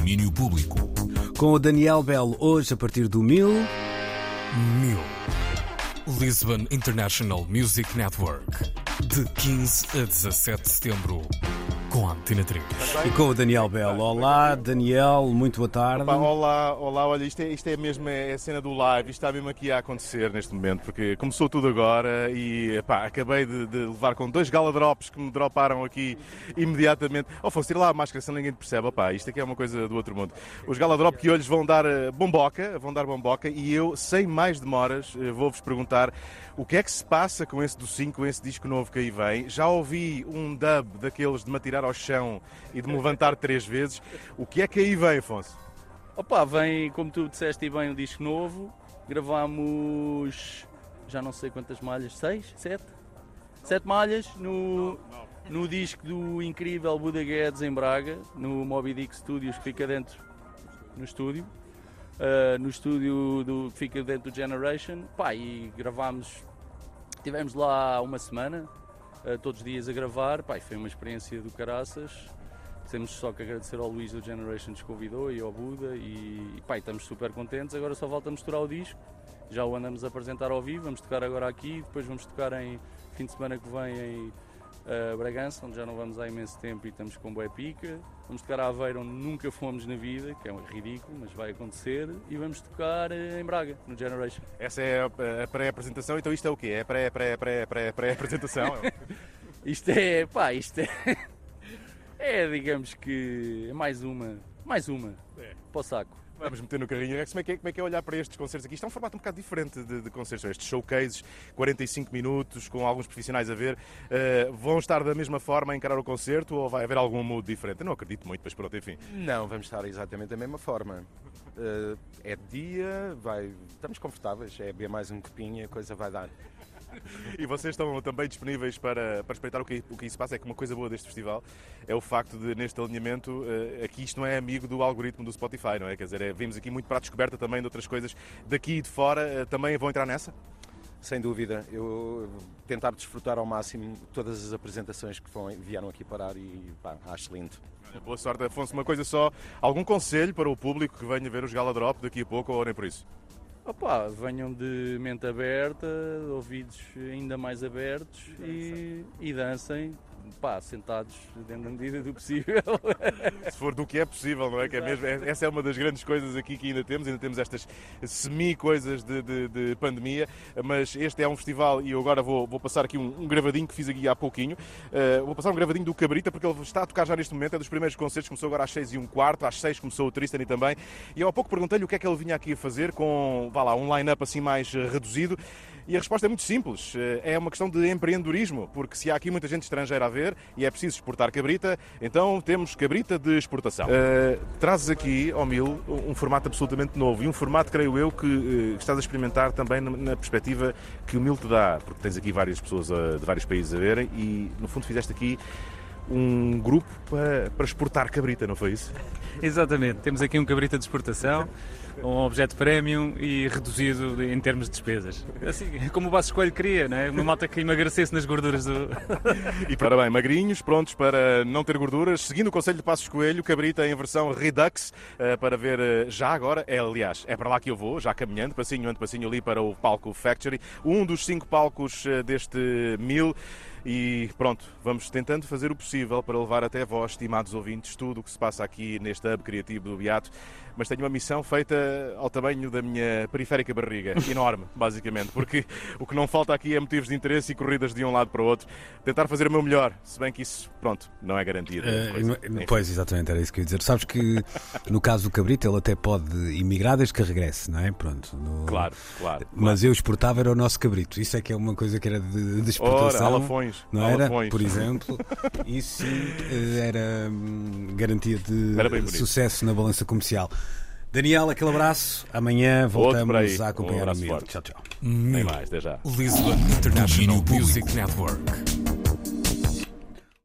domínio público. Com o Daniel Bell, hoje a partir do 1000. Mil. Lisbon International Music Network. De 15 a 17 de setembro. Com a Antena 3. E com o Daniel Bell. Olá, Daniel, muito boa tarde. Opa, olá, olá, olha, isto é, isto é mesmo é a cena do live, isto está mesmo aqui a acontecer neste momento, porque começou tudo agora e epá, acabei de, de levar com dois gala drops que me droparam aqui imediatamente. Oh, fosse ir lá a máscara, se ninguém te percebe, opá, isto aqui é uma coisa do outro mundo. Os gala drop que hoje vão dar eh, bomboca, vão dar bomboca e eu, sem mais demoras, eh, vou-vos perguntar o que é que se passa com esse docinho, com esse disco novo que aí vem. Já ouvi um dub daqueles de me atirar ao chão e de me levantar três vezes. O que é que aí vem, Afonso? Opa, vem, como tu disseste, e bem um disco novo. Gravámos já não sei quantas malhas, seis, sete? Sete malhas no, no disco do incrível Buda Guedes em Braga, no Moby Dick Studios que fica dentro no estúdio. Uh, no estúdio do, fica dentro do Generation. Pá, e gravámos, tivemos lá uma semana, todos os dias a gravar. E foi uma experiência do caraças. Temos só que agradecer ao Luís do Generation que convidou e ao Buda e, e estamos super contentes. Agora só falta misturar o disco. Já o andamos a apresentar ao vivo, vamos tocar agora aqui, depois vamos tocar em fim de semana que vem em uh, Bragança, onde já não vamos há imenso tempo e estamos com boa pica. Vamos tocar a Aveiro, onde nunca fomos na vida, que é um ridículo, mas vai acontecer. E vamos tocar uh, em Braga, no Generation. Essa é a, a pré-apresentação, então isto é o quê? É pré, pré, pré, pré, pré-apresentação? isto é, pá, isto é. É, digamos que é mais uma, mais uma, É. para o saco. Vamos meter no carrinho. Como é, que é, como é que é olhar para estes concertos aqui? Isto é um formato um bocado diferente de, de concertos. Estes showcases, 45 minutos, com alguns profissionais a ver. Uh, vão estar da mesma forma a encarar o concerto ou vai haver algum mood diferente? Eu não acredito muito, mas pronto, enfim. Não, vamos estar exatamente da mesma forma. Uh, é dia, vai, estamos confortáveis, é beber mais um copinho a coisa vai dar. E vocês estão também disponíveis para, para respeitar o que, o que se passa? É que uma coisa boa deste festival é o facto de, neste alinhamento, uh, aqui isto não é amigo do algoritmo do Spotify, não é? Quer dizer, é, vimos aqui muito para a descoberta também de outras coisas daqui e de fora. Uh, também vão entrar nessa? Sem dúvida, eu tentar desfrutar ao máximo todas as apresentações que foram, vieram aqui parar e pá, acho lindo. Boa sorte, Afonso. Uma coisa só, algum conselho para o público que venha ver os Gala Drop daqui a pouco ou nem por isso? Opa, venham de mente aberta, ouvidos ainda mais abertos e, e dancem, pá, sentados dentro da medida do possível. Se for do que é possível, não é? Que é mesmo, é- essa é uma das grandes coisas aqui que ainda temos, ainda temos estas semi-coisas de, de- de pandemia, mas este é um festival e eu agora vou, vou passar aqui um, um gravadinho que fiz aqui há pouquinho. Uh, vou passar um gravadinho do Cabrita, porque ele está a tocar já neste momento, é dos primeiros concertos, começou agora às 6 e um quarto, às 6 começou o Tristany também, e eu há pouco perguntei-lhe o que é que ele vinha aqui a fazer com, vá lá, um line-up assim mais reduzido. E a resposta é muito simples. É uma questão de empreendedorismo, porque se há aqui muita gente estrangeira a ver e é preciso exportar cabrita, então temos cabrita de exportação. Uh, trazes aqui, ao Mil, um formato absolutamente novo e um formato, creio eu, que, uh, estás a experimentar também na, perspectiva que o Mil te dá, porque tens aqui várias pessoas uh, de vários países a verem e, no fundo, fizeste aqui um grupo para, para exportar cabrita, não foi isso? Exatamente, temos aqui um cabrita de exportação, um objeto premium e reduzido em termos de despesas. Assim, como o Basso Escolho queria, não é? Uma malta que emagrecesse nas gorduras do. E para bem, magrinhos, prontos para não ter gorduras, seguindo o conselho de Passos Coelho, cabrita em versão Redux, eh, para ver eh, já agora, é aliás, é para lá que eu vou, já caminhando, passinho ante passinho ali para o palco Factory, um dos cinco palcos eh, deste mil. E pronto, vamos tentando fazer o possível para levar até vós, estimados ouvintes, tudo o que se passa aqui neste hub criativo do Beato. Mas tenho uma missão feita ao tamanho da minha periférica barriga, enorme, basicamente, porque o que não falta aqui é motivos de interesse e corridas de um lado para o outro. Tentar fazer o meu melhor, se bem que isso, pronto, não é garantido. Não- pois, exatamente, era isso que eu ia dizer. Sabes que no caso do Cabrito ele até pode emigrar desde que regresse, não é? Pronto. no- Claro, claro. Mas eu exportava era o nosso Cabrito. Isso é que é uma coisa que era de, de exportação. Ora, alafões. Não era? Por exemplo. Isso sim eh, era hum, garantia de Era sucesso na balança comercial. Daniel, aquele abraço. Amanhã voltamos a Um acompanhar o Mil. forte. Tchau, tchau. Nem mais, até já. Lisbon International Music Network.